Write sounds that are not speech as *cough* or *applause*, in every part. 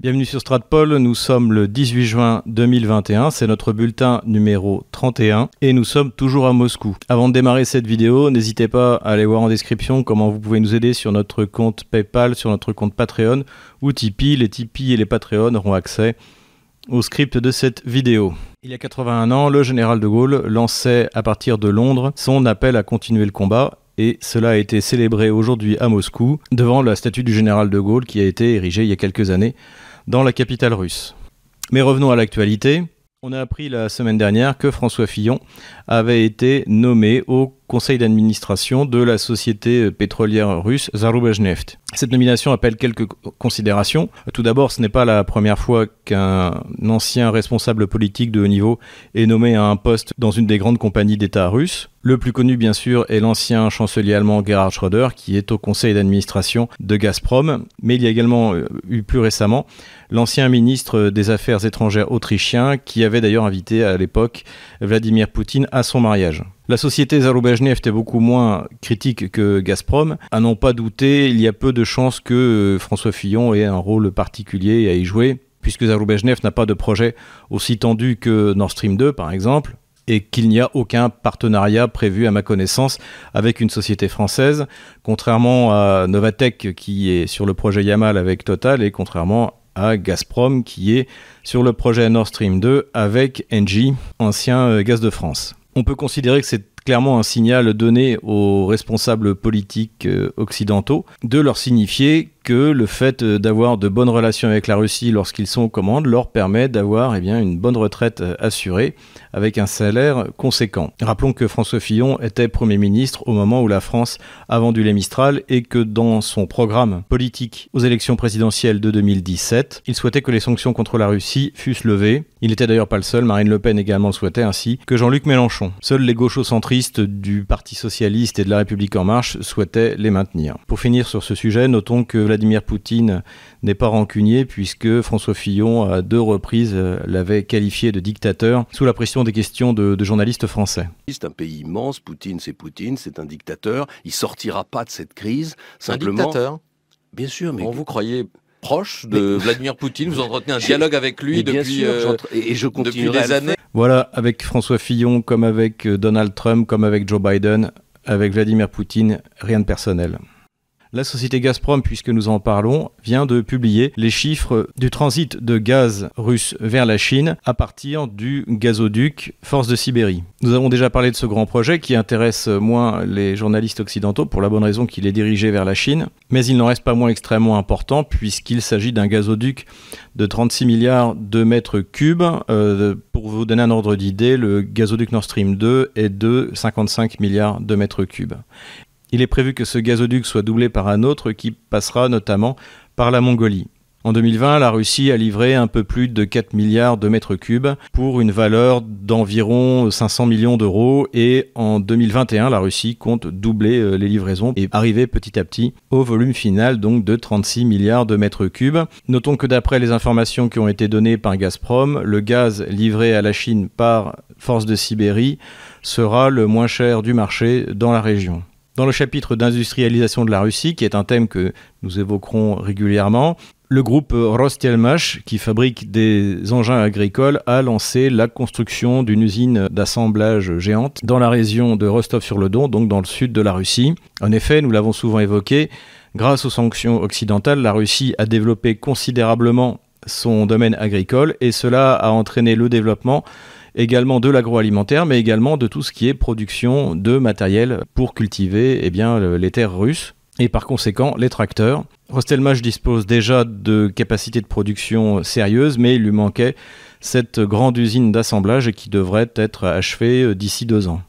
Bienvenue sur Stratpol, nous sommes le 18 juin 2021, c'est notre bulletin numéro 31 et nous sommes toujours à Moscou. Avant de démarrer cette vidéo, n'hésitez pas à aller voir en description comment vous pouvez nous aider sur notre compte PayPal, sur notre compte Patreon ou Tipeee. Les Tipeee et les Patreon auront accès au script de cette vidéo. Il y a 81 ans, le général de Gaulle lançait à partir de Londres son appel à continuer le combat et cela a été célébré aujourd'hui à Moscou devant la statue du général de Gaulle qui a été érigée il y a quelques années dans la capitale russe. Mais revenons à l'actualité. On a appris la semaine dernière que François Fillon avait été nommé au conseil d'administration de la société pétrolière russe Zarubezhneft. Cette nomination appelle quelques considérations. Tout d'abord, ce n'est pas la première fois qu'un ancien responsable politique de haut niveau est nommé à un poste dans une des grandes compagnies d'État russes. Le plus connu, bien sûr, est l'ancien chancelier allemand Gerhard Schröder, qui est au conseil d'administration de Gazprom. Mais il y a également euh, eu plus récemment l'ancien ministre des Affaires étrangères autrichien, qui avait d'ailleurs invité à l'époque Vladimir Poutine à son mariage. La société Zarubezhneft est beaucoup moins critique que Gazprom. À n'en pas douter, il y a peu de chances que euh, François Fillon ait un rôle particulier à y jouer, puisque Zarubezhneft n'a pas de projet aussi tendu que Nord Stream 2, par exemple et qu'il n'y a aucun partenariat prévu à ma connaissance avec une société française, contrairement à Novatec qui est sur le projet Yamal avec Total et contrairement à Gazprom qui est sur le projet Nord Stream 2 avec Engie, ancien euh, Gaz de France. On peut considérer que c'est clairement un signal donné aux responsables politiques euh, occidentaux de leur signifier que le fait euh, d'avoir de bonnes relations avec la Russie lorsqu'ils sont aux commandes leur permet d'avoir eh une bonne retraite euh, assurée avec un salaire conséquent. Rappelons que François Fillon était Premier ministre au moment où la France a vendu les Mistral et que dans son programme politique aux élections présidentielles de 2017, il souhaitait que les sanctions contre la Russie fussent levées. Il n'était d'ailleurs pas le seul, Marine Le Pen également le souhaitait ainsi que Jean-Luc Mélenchon. Seuls les gauchos-centristes du Parti socialiste et de la République en marche souhaitaient les maintenir. Pour finir sur ce sujet, notons que Vladimir Poutine n'est pas rancunier puisque François Fillon, à deux reprises, euh, l'avait qualifié de dictateur sous la pression des questions de, journalistes français. C'est un pays immense, Poutine c'est Poutine, c'est un dictateur, il sortira pas de cette crise. Simplement, un dictateur? Bien sûr, mais... vous croyez proche de Vladimir Poutine, vous entretenez un *laughs* dialogue avec lui depuis, euh, et je continuerai des années. Voilà, avec François Fillon, comme avec euh, Donald Trump, comme avec Joe Biden, avec Vladimir Poutine, rien de personnel. La société Gazprom, puisque nous en parlons, vient de publier les chiffres du transit de gaz russe vers la Chine à partir du gazoduc Force de Sibérie. Nous avons déjà parlé de ce grand projet qui intéresse moins les journalistes occidentaux pour la bonne raison qu'il est dirigé vers la Chine, mais il n'en reste pas moins extrêmement important puisqu'il s'agit d'un gazoduc de 36 milliards de mètres cubes. Euh, pour vous donner un ordre d'idée, le gazoduc Nord Stream 2 est de 55 milliards de mètres cubes. Il est prévu que ce gazoduc soit doublé par un autre qui passera notamment par la Mongolie. En 2020, la Russie a livré un peu plus de 4 milliards de mètres cubes pour une valeur d'environ 500 millions d'euros et en 2021, la Russie compte doubler euh, les livraisons et arriver petit à petit au volume final donc de 36 milliards de mètres cubes. Notons que d'après les informations qui ont été données par Gazprom, le gaz livré à la Chine par Force de Sibérie sera le moins cher du marché dans la région. Dans le chapitre d'industrialisation de la Russie, qui est un thème que nous évoquerons régulièrement, le groupe Rostelmash, qui fabrique des engins agricoles, a lancé la construction d'une usine d'assemblage géante dans la région de Rostov-sur-le-Don, donc dans le sud de la Russie. En effet, nous l'avons souvent évoqué, grâce aux sanctions occidentales, la Russie a développé considérablement son domaine agricole et cela a entraîné le développement également de l'agroalimentaire, mais également de tout ce qui est production de matériel pour cultiver eh bien, les terres russes et par conséquent les tracteurs. Rostelmach dispose déjà de capacités de production sérieuses, mais il lui manquait cette grande usine d'assemblage qui devrait être achevée euh, d'ici deux ans.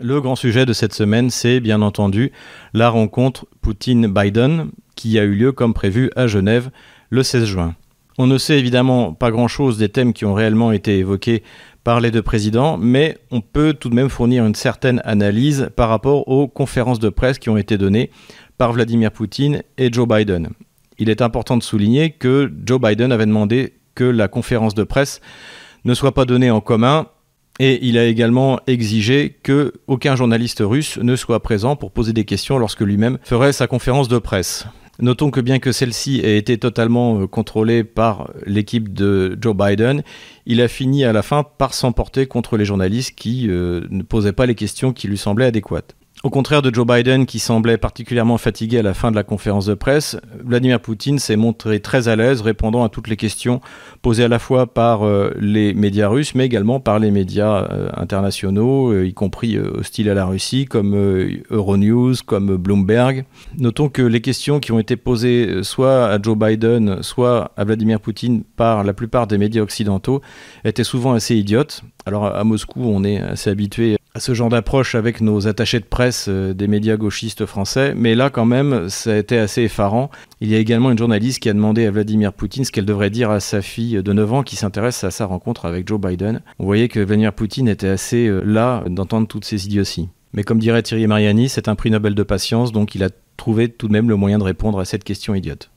Le grand sujet de cette semaine, c'est bien entendu la rencontre Poutine-Biden qui a eu lieu comme prévu à Genève le 16 juin. On ne sait évidemment pas grand-chose des thèmes qui ont réellement été évoqués par les deux présidents, mais on peut tout de même fournir une certaine analyse par rapport aux conférences de presse qui ont été données par Vladimir Poutine et Joe Biden. Il est important de souligner que Joe Biden avait demandé que la conférence de presse ne soit pas donnée en commun et il a également exigé que aucun journaliste russe ne soit présent pour poser des questions lorsque lui-même ferait sa conférence de presse. Notons que bien que celle-ci ait été totalement contrôlée par l'équipe de Joe Biden, il a fini à la fin par s'emporter contre les journalistes qui ne posaient pas les questions qui lui semblaient adéquates. Au contraire de Joe Biden, qui semblait particulièrement fatigué à la fin de la conférence de presse, Vladimir Poutine s'est montré très à l'aise, répondant à toutes les questions posées à la fois par euh, les médias russes, mais également par les médias euh, internationaux, euh, y compris hostiles à la Russie, comme Euronews, comme Bloomberg. Notons que les questions qui ont été posées soit à Joe Biden, soit à Vladimir Poutine par la plupart des médias occidentaux étaient souvent assez idiotes. Alors à Moscou, on est assez habitué à ce genre d'approche avec nos attachés de presse euh, des médias gauchistes français, mais là quand même, ça a été assez effarant. Il y a également une journaliste qui a demandé à Vladimir Poutine ce qu'elle devrait dire à sa fille de 9 ans qui s'intéresse à sa rencontre avec Joe Biden. On voyait que Vladimir Poutine était assez euh, là d'entendre toutes ces idioties. Mais comme dirait Thierry Mariani, c'est un prix Nobel de patience, donc il a trouvé tout de même le moyen de répondre à cette question idiote.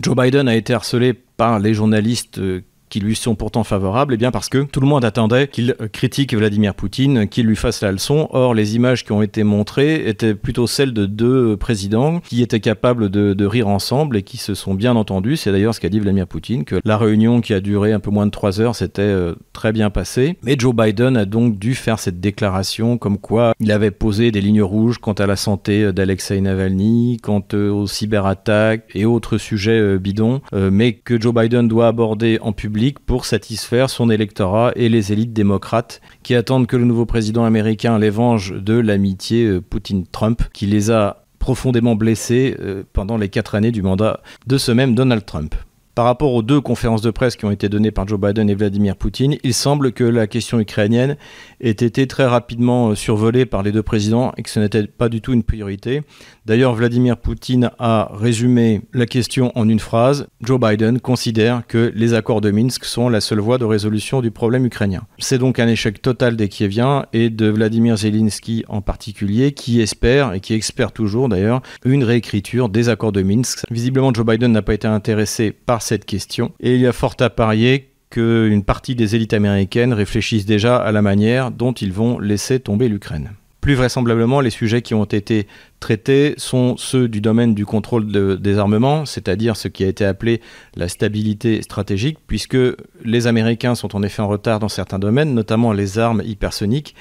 Joe Biden a été harcelé par les journalistes euh, qui lui sont pourtant favorables, eh bien parce que tout le monde attendait qu'il critique Vladimir Poutine, qu'il lui fasse la leçon. Or, les images qui ont été montrées étaient plutôt celles de deux présidents qui étaient capables de, rire ensemble et qui se sont bien entendus. C'est d'ailleurs ce qu'a dit Vladimir Poutine, que la réunion qui a duré un peu moins de trois heures s'était euh, très bien passée. Mais Joe Biden a donc dû faire cette déclaration comme quoi il avait posé des lignes rouges quant à la santé d'Alexei Navalny, quant euh, aux cyberattaques et autres sujets euh, bidons, mais que Joe Biden doit aborder en public pour satisfaire son électorat et les élites démocrates qui attendent que le nouveau président américain les venge de l'amitié euh, Poutine-Trump qui les a profondément blessés euh, pendant les quatre années du mandat de ce même Donald Trump. Par rapport aux deux conférences de presse qui ont été données par Joe Biden et Vladimir Poutine, il semble que la question ukrainienne ait été très rapidement euh, survolée par les deux présidents et que ce n'était pas du tout une priorité. D'ailleurs, Vladimir Poutine a résumé la question en une phrase. Joe Biden considère que les accords de Minsk sont la seule voie de résolution du problème ukrainien. C'est donc un échec total des Kieviens et de Vladimir Zelensky en particulier, qui espère, et qui espère toujours d'ailleurs, une réécriture des accords de Minsk. Visiblement, Joe Biden n'a pas été intéressé par cette question. Et il y a fort à parier qu'une partie des élites américaines réfléchissent déjà à la manière dont ils vont laisser tomber l'Ukraine. Plus vraisemblablement, les sujets qui ont été traités sont ceux du domaine du contrôle des armements, c'est-à-dire ce qui a été appelé la stabilité stratégique, puisque les Américains sont en effet en retard dans certains domaines, notamment les armes hypersoniques,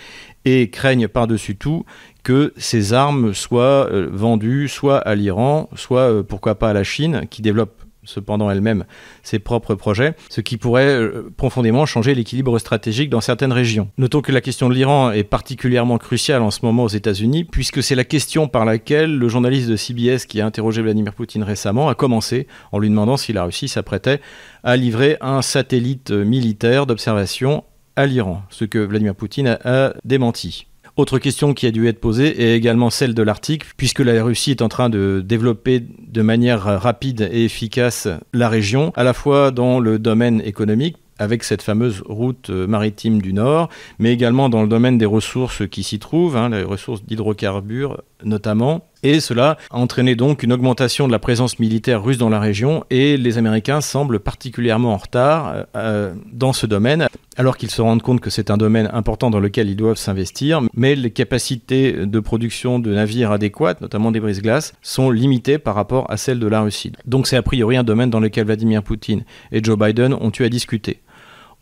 et craignent par-dessus tout que ces armes soient euh, vendues soit à l'Iran, soit euh, pourquoi pas à la Chine, qui développe cependant elle-même ses propres projets, ce qui pourrait euh, profondément changer l'équilibre stratégique dans certaines régions. Notons que la question de l'Iran est particulièrement cruciale en ce moment aux États-Unis, puisque c'est la question par laquelle le journaliste de CBS qui a interrogé Vladimir Poutine récemment a commencé en lui demandant si la Russie s'apprêtait à livrer un satellite militaire d'observation à l'Iran, ce que Vladimir Poutine a démenti. Autre question qui a dû être posée est également celle de l'Arctique, puisque la Russie est en train de développer de manière rapide et efficace la région, à la fois dans le domaine économique, avec cette fameuse route euh, maritime du Nord, mais également dans le domaine des ressources qui s'y trouvent, hein, les ressources d'hydrocarbures notamment. Et cela a entraîné donc une augmentation de la présence militaire russe dans la région et les Américains semblent particulièrement en retard euh, euh, dans ce domaine, alors qu'ils se rendent compte que c'est un domaine important dans lequel ils doivent s'investir, mais les capacités de production de navires adéquates, notamment des brise-glaces, sont limitées par rapport à celles de la Russie. Donc c'est a priori un domaine dans lequel Vladimir Poutine et Joe Biden ont eu à discuter.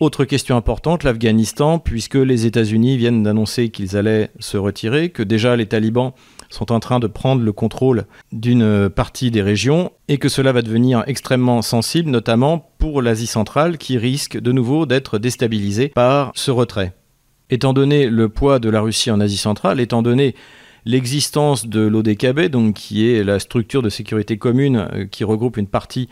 Autre question importante, l'Afghanistan, puisque les États-Unis viennent d'annoncer qu'ils allaient se retirer, que déjà les talibans sont en train de prendre le contrôle d'une partie des régions et que cela va devenir extrêmement sensible, notamment pour l'Asie centrale qui risque de nouveau d'être déstabilisée par ce retrait. Étant donné le poids de la Russie en Asie centrale, étant donné l'existence de l'ODKB, qui est la structure de sécurité commune euh, qui regroupe une partie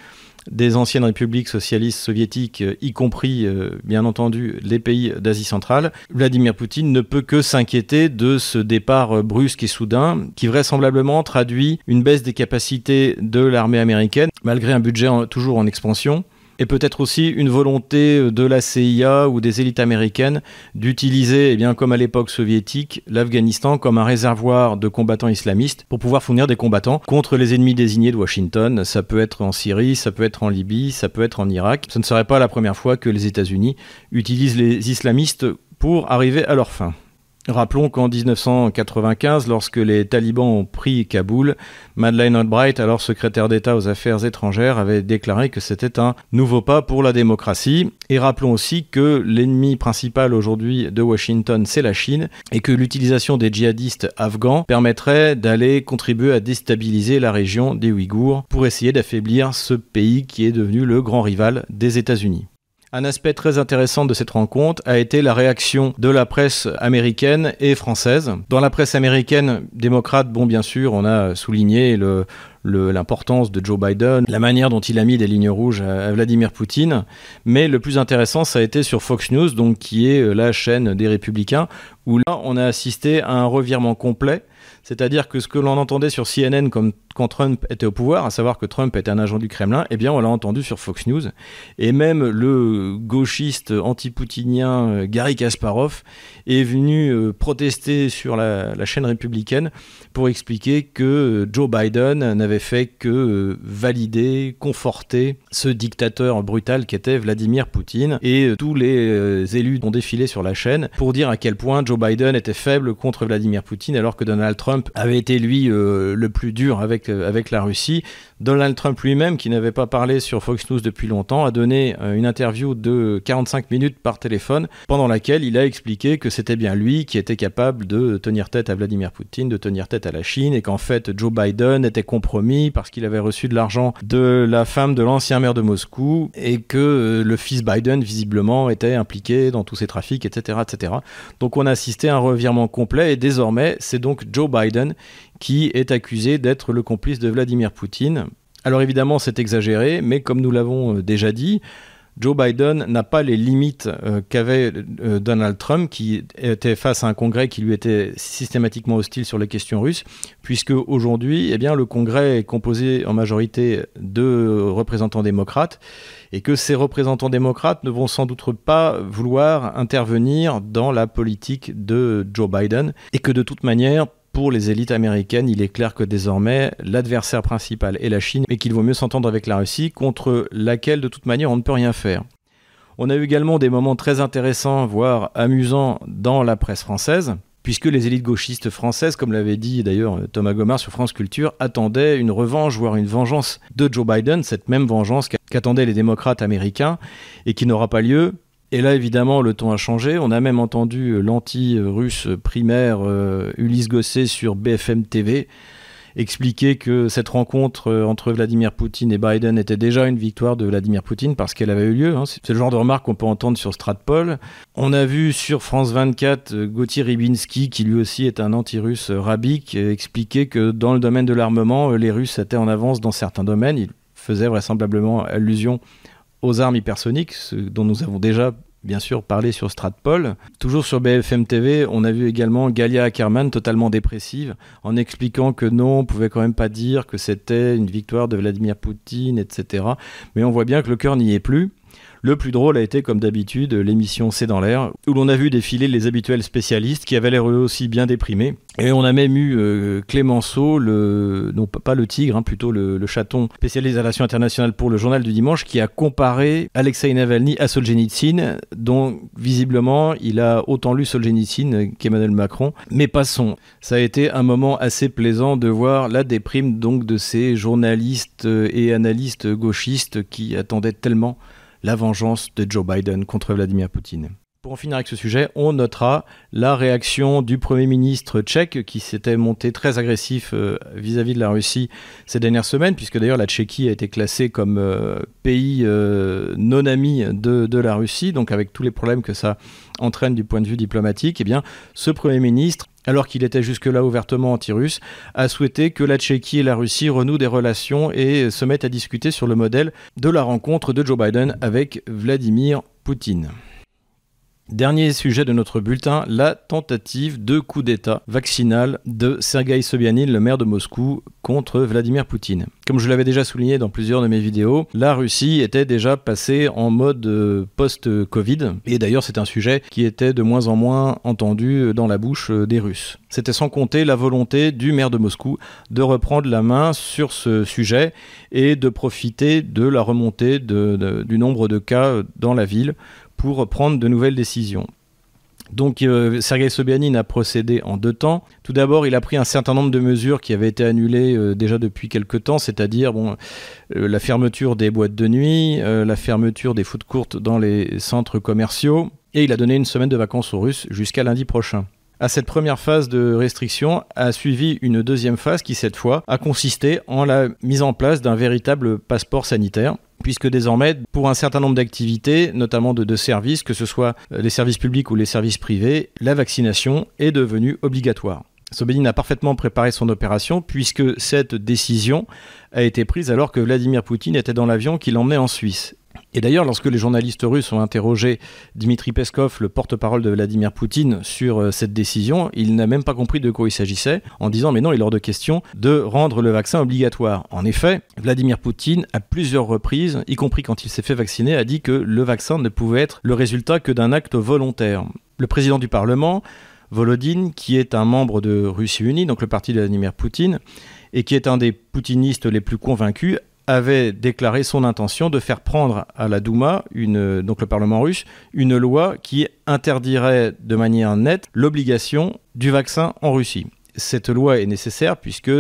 des anciennes républiques socialistes soviétiques, euh, y compris euh, bien entendu les pays d'Asie centrale, Vladimir Poutine ne peut que s'inquiéter de ce départ euh, brusque et soudain qui vraisemblablement traduit une baisse des capacités de l'armée américaine malgré un budget toujours en expansion et peut-être aussi une volonté de la CIA ou des élites américaines d'utiliser, eh bien, comme à l'époque soviétique, l'Afghanistan comme un réservoir de combattants islamistes pour pouvoir fournir des combattants contre les ennemis désignés de Washington. Ça peut être en Syrie, ça peut être en Libye, ça peut être en Irak. Ce ne serait pas la première fois que les États-Unis utilisent les islamistes pour arriver à leur fin. Rappelons qu'en 1995, lorsque les talibans ont pris Kaboul, Madeleine Albright, alors secrétaire d'État aux Affaires étrangères, avait déclaré que c'était un nouveau pas pour la démocratie. Et rappelons aussi que l'ennemi principal aujourd'hui de Washington, c'est la Chine, et que l'utilisation des djihadistes afghans permettrait d'aller contribuer à déstabiliser la région des Ouïghours pour essayer d'affaiblir ce pays qui est devenu le grand rival des États-Unis. Un aspect très intéressant de cette rencontre a été la réaction de la presse américaine et française. Dans la presse américaine, démocrate, bon bien sûr, on a souligné l'importance de Joe Biden, la manière dont il a mis des lignes rouges à, Vladimir Poutine. Mais le plus intéressant, ça a été sur Fox News, donc qui est la chaîne des Républicains, où là, on a assisté à un revirement complet. C'est-à-dire que ce que l'on entendait sur CNN quand Trump était au pouvoir, à savoir que Trump était un agent du Kremlin, eh bien on l'a entendu sur Fox News. Et même le gauchiste anti-poutinien euh, Gary Kasparov est venu euh, protester sur la, chaîne républicaine pour expliquer que euh, Joe Biden n'avait fait que valider, conforter ce dictateur brutal qu'était Vladimir Poutine. Et tous les élus ont défilé sur la chaîne pour dire à quel point Joe Biden était faible contre Vladimir Poutine alors que Donald Trump avait été lui le plus dur avec euh, avec, la Russie. Donald Trump lui-même, qui n'avait pas parlé sur Fox News depuis longtemps, a donné euh, une interview de 45 minutes par téléphone, pendant laquelle il a expliqué que c'était bien lui qui était capable de tenir tête à Vladimir Poutine, de tenir tête à la Chine, et qu'en fait Joe Biden était compromis parce qu'il avait reçu de l'argent de la femme de l'ancien maire de Moscou, et que euh, le fils Biden, visiblement, était impliqué dans tous ces trafics, etc. etc. Donc on a assisté à un revirement complet, et désormais c'est donc Joe Biden qui est accusé d'être le complice de Vladimir Poutine. Alors évidemment, c'est exagéré, mais comme nous l'avons euh, déjà dit, Joe Biden n'a pas les limites euh, qu'avait euh, Donald Trump, qui était face à un Congrès qui lui était systématiquement hostile sur les questions russes, puisque aujourd'hui, eh bien, le Congrès est composé en majorité de représentants démocrates, et que ces représentants démocrates ne vont sans doute pas vouloir intervenir dans la politique de Joe Biden, et que de toute manière, pour les élites américaines, il est clair que désormais, l'adversaire principal est la Chine, et qu'il vaut mieux s'entendre avec la Russie, contre laquelle, de toute manière, on ne peut rien faire. On a eu également des moments très intéressants, voire amusants, dans la presse française, puisque les élites gauchistes françaises, comme l'avait dit d'ailleurs Thomas Gomard sur France Culture, attendaient une revanche, voire une vengeance de Joe Biden, cette même vengeance qu'attendaient les démocrates américains, et qui n'aura pas lieu, et là, évidemment, le ton a changé. On a même entendu euh, l'anti-russe primaire euh, Ulysse Gosset sur BFM TV expliquer que cette rencontre euh, entre Vladimir Poutine et Biden était déjà une victoire de Vladimir Poutine parce qu'elle avait eu lieu. Hein. C'est le genre de remarque qu'on peut entendre sur Stratpol. On a vu sur France 24 Gauthier Ribinski, qui lui aussi est un anti-russe rabique, expliquer que dans le domaine de l'armement, les Russes étaient en avance dans certains domaines. Il faisait vraisemblablement allusion aux armes hypersoniques, dont nous avons déjà bien sûr parlé sur Stratpol. Toujours sur BFM TV, on a vu également Galia Ackerman totalement dépressive en expliquant que non, on pouvait quand même pas dire que c'était une victoire de Vladimir Poutine, etc. Mais on voit bien que le cœur n'y est plus. Le plus drôle a été, comme d'habitude, l'émission C'est dans l'air, où l'on a vu défiler les habituels spécialistes qui avaient l'air eux aussi bien déprimés. Et on a même eu euh, Clémenceau, non pas le tigre, hein, plutôt le, chaton spécialisé à relation internationale pour le journal du dimanche, qui a comparé Alexei Navalny à Solzhenitsyn, dont visiblement il a autant lu Solzhenitsyn qu'Emmanuel Macron. Mais passons, ça a été un moment assez plaisant de voir la déprime donc de ces journalistes et analystes gauchistes qui attendaient tellement la vengeance de Joe Biden contre Vladimir Poutine. Pour en finir avec ce sujet, on notera la réaction du Premier ministre tchèque qui s'était monté très agressif euh, vis-à-vis de la Russie ces dernières semaines, puisque d'ailleurs la Tchéquie a été classée comme euh, pays euh, non ami de, de, la Russie, donc avec tous les problèmes que ça entraîne du point de vue diplomatique, eh bien, ce Premier ministre alors qu'il était jusque-là ouvertement anti-russe, a souhaité que la Tchéquie et la Russie renouent des relations et se mettent à discuter sur le modèle de la rencontre de Joe Biden avec Vladimir Poutine. Dernier sujet de notre bulletin, la tentative de coup d'État vaccinal de Sergei Sobyanin, le maire de Moscou, contre Vladimir Poutine. Comme je l'avais déjà souligné dans plusieurs de mes vidéos, la Russie était déjà passée en mode euh, post-Covid, et d'ailleurs c'est un sujet qui était de moins en moins entendu dans la bouche euh, des Russes. C'était sans compter la volonté du maire de Moscou de reprendre la main sur ce sujet et de profiter de la remontée du nombre de cas dans la ville pour prendre de nouvelles décisions. Donc euh, Sergei Sobyanin a procédé en deux temps. Tout d'abord, il a pris un certain nombre de mesures qui avaient été annulées euh, déjà depuis quelques temps, c'est-à-dire euh, la fermeture des boîtes de nuit, la fermeture des foot courtes dans les centres commerciaux, et il a donné une semaine de vacances aux Russes jusqu'à lundi prochain. À cette première phase de restriction a suivi une deuxième phase qui, cette fois, a consisté en la mise en place d'un véritable passeport sanitaire puisque désormais, pour un certain nombre d'activités, notamment de, services, que ce soit euh, les services publics ou les services privés, la vaccination est devenue obligatoire. Sobelin a parfaitement préparé son opération puisque cette décision a été prise alors que Vladimir Poutine était dans l'avion qui l'emmenait en Suisse. Et d'ailleurs, lorsque les journalistes russes ont interrogé Dmitri Peskov, le porte-parole de Vladimir Poutine, sur euh, cette décision, il n'a même pas compris de quoi il s'agissait, en disant mais non, il est hors de question de rendre le vaccin obligatoire. En effet, Vladimir Poutine, à plusieurs reprises, y compris quand il s'est fait vacciner, a dit que le vaccin ne pouvait être le résultat que d'un acte volontaire. Le président du Parlement, Volodine, qui est un membre de Russie Unie, donc le parti de Vladimir Poutine, et qui est un des poutinistes les plus convaincus, avait déclaré son intention de faire prendre à la Douma, donc le Parlement russe, une loi qui interdirait de manière nette l'obligation du vaccin en Russie. Cette loi est nécessaire puisque,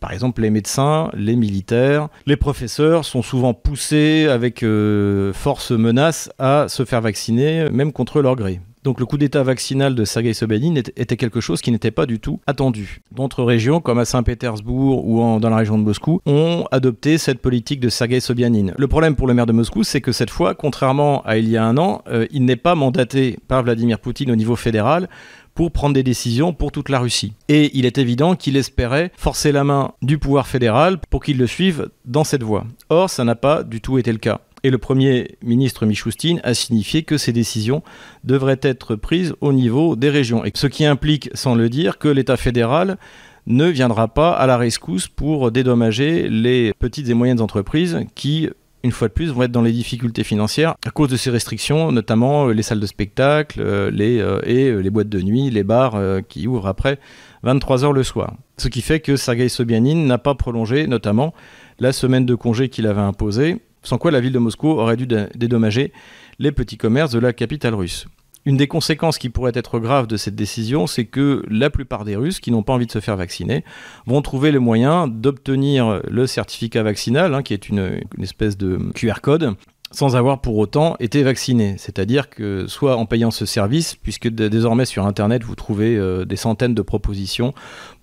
par exemple, les médecins, les militaires, les professeurs sont souvent poussés avec euh, force menace à se faire vacciner, même contre leur gré. Donc le coup d'état vaccinal de Sergei Sobyanin était quelque chose qui n'était pas du tout attendu. D'autres régions, comme à Saint-Pétersbourg ou dans la région de Moscou, ont adopté cette politique de Sergei Sobyanin. Le problème pour le maire de Moscou, c'est que cette fois, contrairement à il y a un an, euh, il n'est pas mandaté par Vladimir Poutine au niveau fédéral pour prendre des décisions pour toute la Russie. Et il est évident qu'il espérait forcer la main du pouvoir fédéral pour qu'il le suive dans cette voie. Or, ça n'a pas du tout été le cas. Et le Premier ministre Michoustine a signifié que ces décisions devraient être prises au niveau des régions. Ce qui implique, sans le dire, que l'État fédéral ne viendra pas à la rescousse pour dédommager les petites et moyennes entreprises qui, une fois de plus, vont être dans les difficultés financières à cause de ces restrictions, notamment les salles de spectacle euh, euh, et euh, les boîtes de nuit, les bars qui ouvrent après 23 heures le soir. Ce qui fait que Sergei Sobyanin n'a pas prolongé, notamment, la semaine de congé qu'il avait imposée sans quoi la ville de Moscou aurait dû dédommager les petits commerces de la capitale russe. Une des conséquences qui pourrait être grave de cette décision, c'est que la plupart des Russes qui n'ont pas envie de se faire vacciner vont trouver le moyen d'obtenir le certificat vaccinal, hein, qui est une, espèce de QR code, sans avoir pour autant été vacciné. C'est-à-dire que soit en payant ce service, puisque désormais sur Internet vous trouvez euh, des centaines de propositions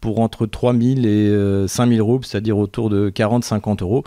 pour entre 3000 et 5000 euh, roubles, c'est-à-dire autour de 40-50 euros,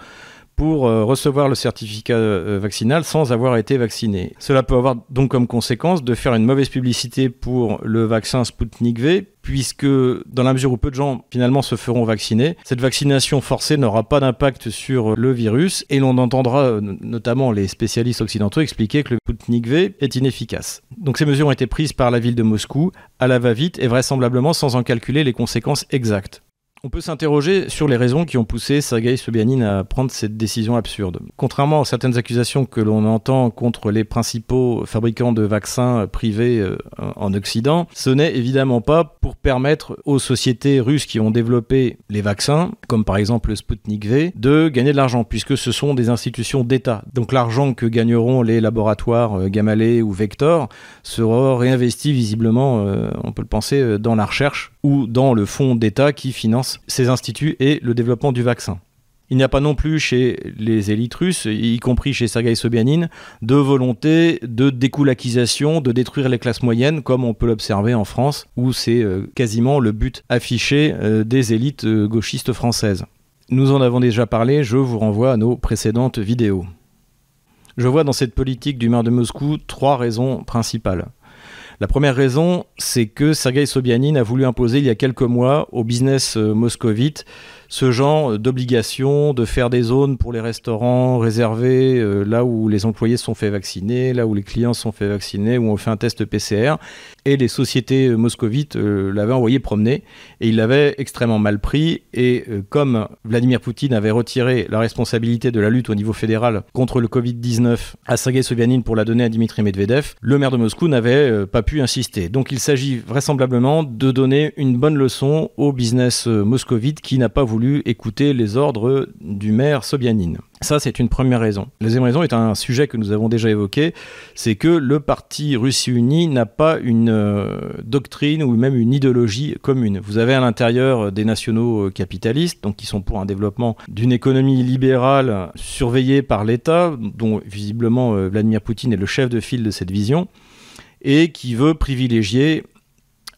pour euh, recevoir le certificat euh, vaccinal sans avoir été vacciné. Cela peut avoir donc comme conséquence de faire une mauvaise publicité pour le vaccin Sputnik V, puisque dans la mesure où peu de gens finalement se feront vacciner, cette vaccination forcée n'aura pas d'impact sur le virus et l'on entendra euh, notamment les spécialistes occidentaux expliquer que le Sputnik V est inefficace. Donc ces mesures ont été prises par la ville de Moscou à la va-vite et vraisemblablement sans en calculer les conséquences exactes. On peut s'interroger sur les raisons qui ont poussé Sergei Sobyanin à prendre cette décision absurde. Contrairement à certaines accusations que l'on entend contre les principaux fabricants de vaccins privés euh, en Occident, ce n'est évidemment pas pour permettre aux sociétés russes qui ont développé les vaccins, comme par exemple le Sputnik V, de gagner de l'argent, puisque ce sont des institutions d'État. Donc l'argent que gagneront les laboratoires euh, Gamaleya ou Vector sera réinvesti visiblement, euh, on peut le penser, dans la recherche ou dans le fonds d'État qui finance ces instituts et le développement du vaccin. Il n'y a pas non plus chez les élites russes, y compris chez Sergei Sobyanin, de volonté de découlakisation, de détruire les classes moyennes, comme on peut l'observer en France, où c'est euh, quasiment le but affiché euh, des élites euh, gauchistes françaises. Nous en avons déjà parlé, je vous renvoie à nos précédentes vidéos. Je vois dans cette politique du maire de Moscou trois raisons principales. La première raison, c'est que Sergei Sobyanin a voulu imposer il y a quelques mois au business euh, moscovite ce genre d'obligation de faire des zones pour les restaurants réservés euh, là où les employés sont fait vacciner, là où les clients sont fait vacciner, où on fait un test PCR. Et les sociétés euh, moscovites euh, l'avaient envoyé promener et il l'avait extrêmement mal pris. Et comme Vladimir Poutine avait retiré la responsabilité de la lutte au niveau fédéral contre le Covid-19 à Sergei Sobyanin pour la donner à Dimitri Medvedev, le maire de Moscou n'avait pas pu insister. Donc il s'agit vraisemblablement de donner une bonne leçon au business moscovite qui n'a pas voulu écouter les ordres du maire Sobyanin. Ça, c'est une première raison. La deuxième raison est un sujet que nous avons déjà évoqué, c'est que le parti Russie Unie n'a pas une euh, doctrine ou même une idéologie commune. Vous avez à l'intérieur des nationaux euh, capitalistes, donc qui sont pour un développement d'une économie libérale surveillée par l'État, dont visiblement euh, Vladimir Poutine est le chef de file de cette vision, et qui veut privilégier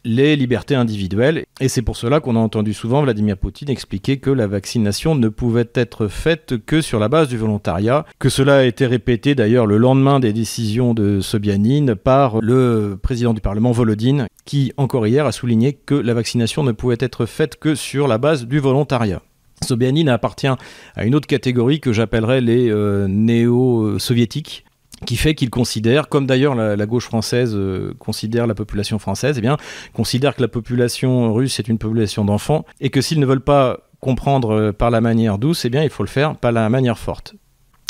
les libertés individuelles. Et c'est pour cela qu'on a entendu souvent Vladimir Poutine expliquer que la vaccination ne pouvait être faite que sur la base du volontariat, que cela a été répété d'ailleurs le lendemain des décisions de Sobyanin par le président du Parlement Volodine, qui encore hier a souligné que la vaccination ne pouvait être faite que sur la base du volontariat. Sobyanin appartient à une autre catégorie que j'appellerais les euh, néo-soviétiques, qui fait qu'il considère, comme d'ailleurs la, gauche française euh, considère la population française, eh bien, considère que la population russe est une population d'enfants et que s'ils ne veulent pas comprendre euh, par la manière douce, eh bien, il faut le faire par la manière forte.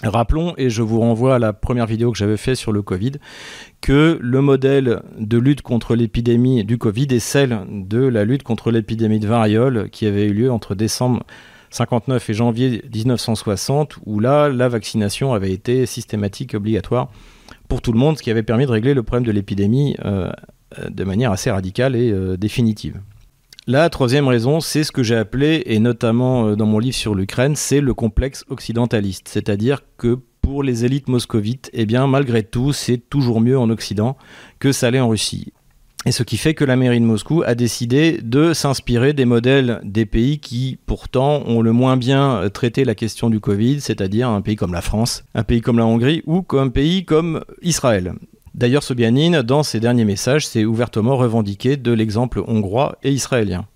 Rappelons, et je vous renvoie à la première vidéo que j'avais faite sur le Covid, que le modèle de lutte contre l'épidémie du Covid est celle de la lutte contre l'épidémie de variole qui avait eu lieu entre décembre 59 et janvier 1960, où là, la vaccination avait été systématique, obligatoire pour tout le monde, ce qui avait permis de régler le problème de l'épidémie euh, de manière assez radicale et euh, définitive. La troisième raison, c'est ce que j'ai appelé, et notamment euh, dans mon livre sur l'Ukraine, c'est le complexe occidentaliste. C'est-à-dire que pour les élites moscovites, eh bien, malgré tout, c'est toujours mieux en Occident que ça l'est en Russie. Et ce qui fait que la mairie de Moscou a décidé de s'inspirer des modèles des pays qui, pourtant, ont le moins bien traité la question du Covid, c'est-à-dire un pays comme la France, un pays comme la Hongrie ou un pays comme Israël. D'ailleurs, Sobyanin, dans ses derniers messages, s'est ouvertement revendiqué de l'exemple hongrois et israélien.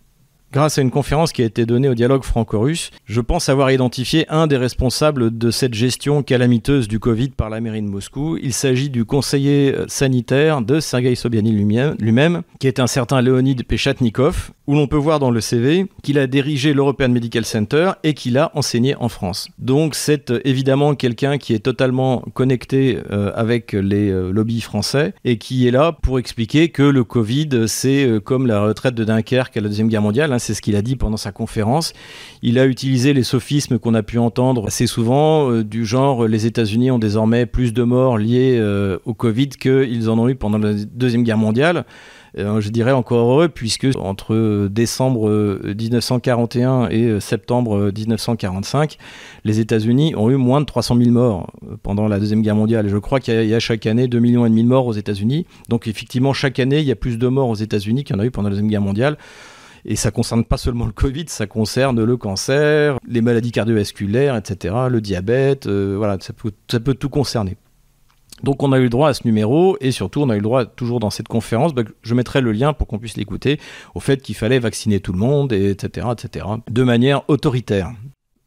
Grâce à une conférence qui a été donnée au dialogue franco-russe, je pense avoir identifié un des responsables de cette gestion calamiteuse du Covid par la mairie de Moscou. Il s'agit du conseiller euh, sanitaire de Sergei Sobyanin lui-même, qui est un certain Leonid Pechatnikov, où l'on peut voir dans le CV qu'il a dirigé l'European Medical Center et qu'il a enseigné en France. Donc c'est euh, évidemment quelqu'un qui est totalement connecté euh, avec les lobbies français et qui est là pour expliquer que le Covid, c'est comme la retraite de Dunkerque à la Deuxième Guerre mondiale, C'est ce qu'il a dit pendant sa conférence. Il a utilisé les sophismes qu'on a pu entendre assez souvent, euh, du genre les États-Unis ont désormais plus de morts liés euh, au Covid qu'ils en ont eu pendant la Deuxième Guerre mondiale. Euh, je dirais encore heureux, puisque entre décembre 1941 et septembre 1945, les États-Unis ont eu moins de 300 000 morts pendant la Deuxième Guerre mondiale. Je crois qu'il y, a chaque année 2 millions de morts aux États-Unis. Donc effectivement, chaque année, il y a plus de morts aux États-Unis qu'il y en a eu pendant la Deuxième Guerre mondiale. Et ça concerne pas seulement le Covid, ça concerne le cancer, les maladies cardiovasculaires, etc., le diabète, euh, voilà, ça peut, tout concerner. Donc on a eu le droit à ce numéro et surtout on a eu le droit toujours dans cette conférence, bah, je mettrai le lien pour qu'on puisse l'écouter, au fait qu'il fallait vacciner tout le monde, et etc., etc., de manière autoritaire.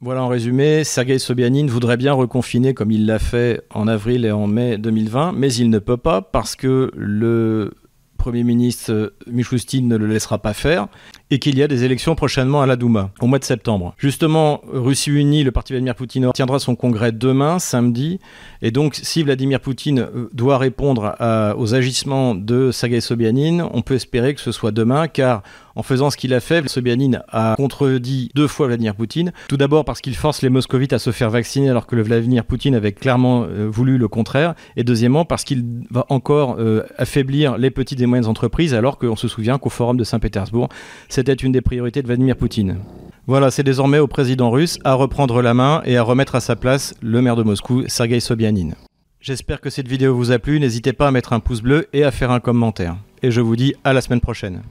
Voilà en résumé, Sergei Sobyanin voudrait bien reconfiner comme il l'a fait en avril et en mai 2020, mais il ne peut pas parce que le Premier ministre Michoustine ne le laissera pas faire et qu'il y a des élections prochainement à la Douma, au mois de septembre. Justement, Russie Unie, le parti Vladimir Poutine, tiendra son congrès demain, samedi, et donc si Vladimir Poutine euh, doit répondre aux agissements de Sergei Sobyanin, on peut espérer que ce soit demain, car en faisant ce qu'il a fait, Sobyanin a contredit deux fois Vladimir Poutine. Tout d'abord parce qu'il force les moscovites à se faire vacciner alors que le Vladimir Poutine avait clairement euh, voulu le contraire. Et deuxièmement parce qu'il va encore euh, affaiblir les petites et moyennes entreprises alors qu'on se souvient qu'au forum de Saint-Pétersbourg, c'était une des priorités de Vladimir Poutine. Voilà, c'est désormais au président russe à reprendre la main et à remettre à sa place le maire de Moscou, Sergei Sobyanin. J'espère que cette vidéo vous a plu, n'hésitez pas à mettre un pouce bleu et à faire un commentaire. Et je vous dis à la semaine prochaine.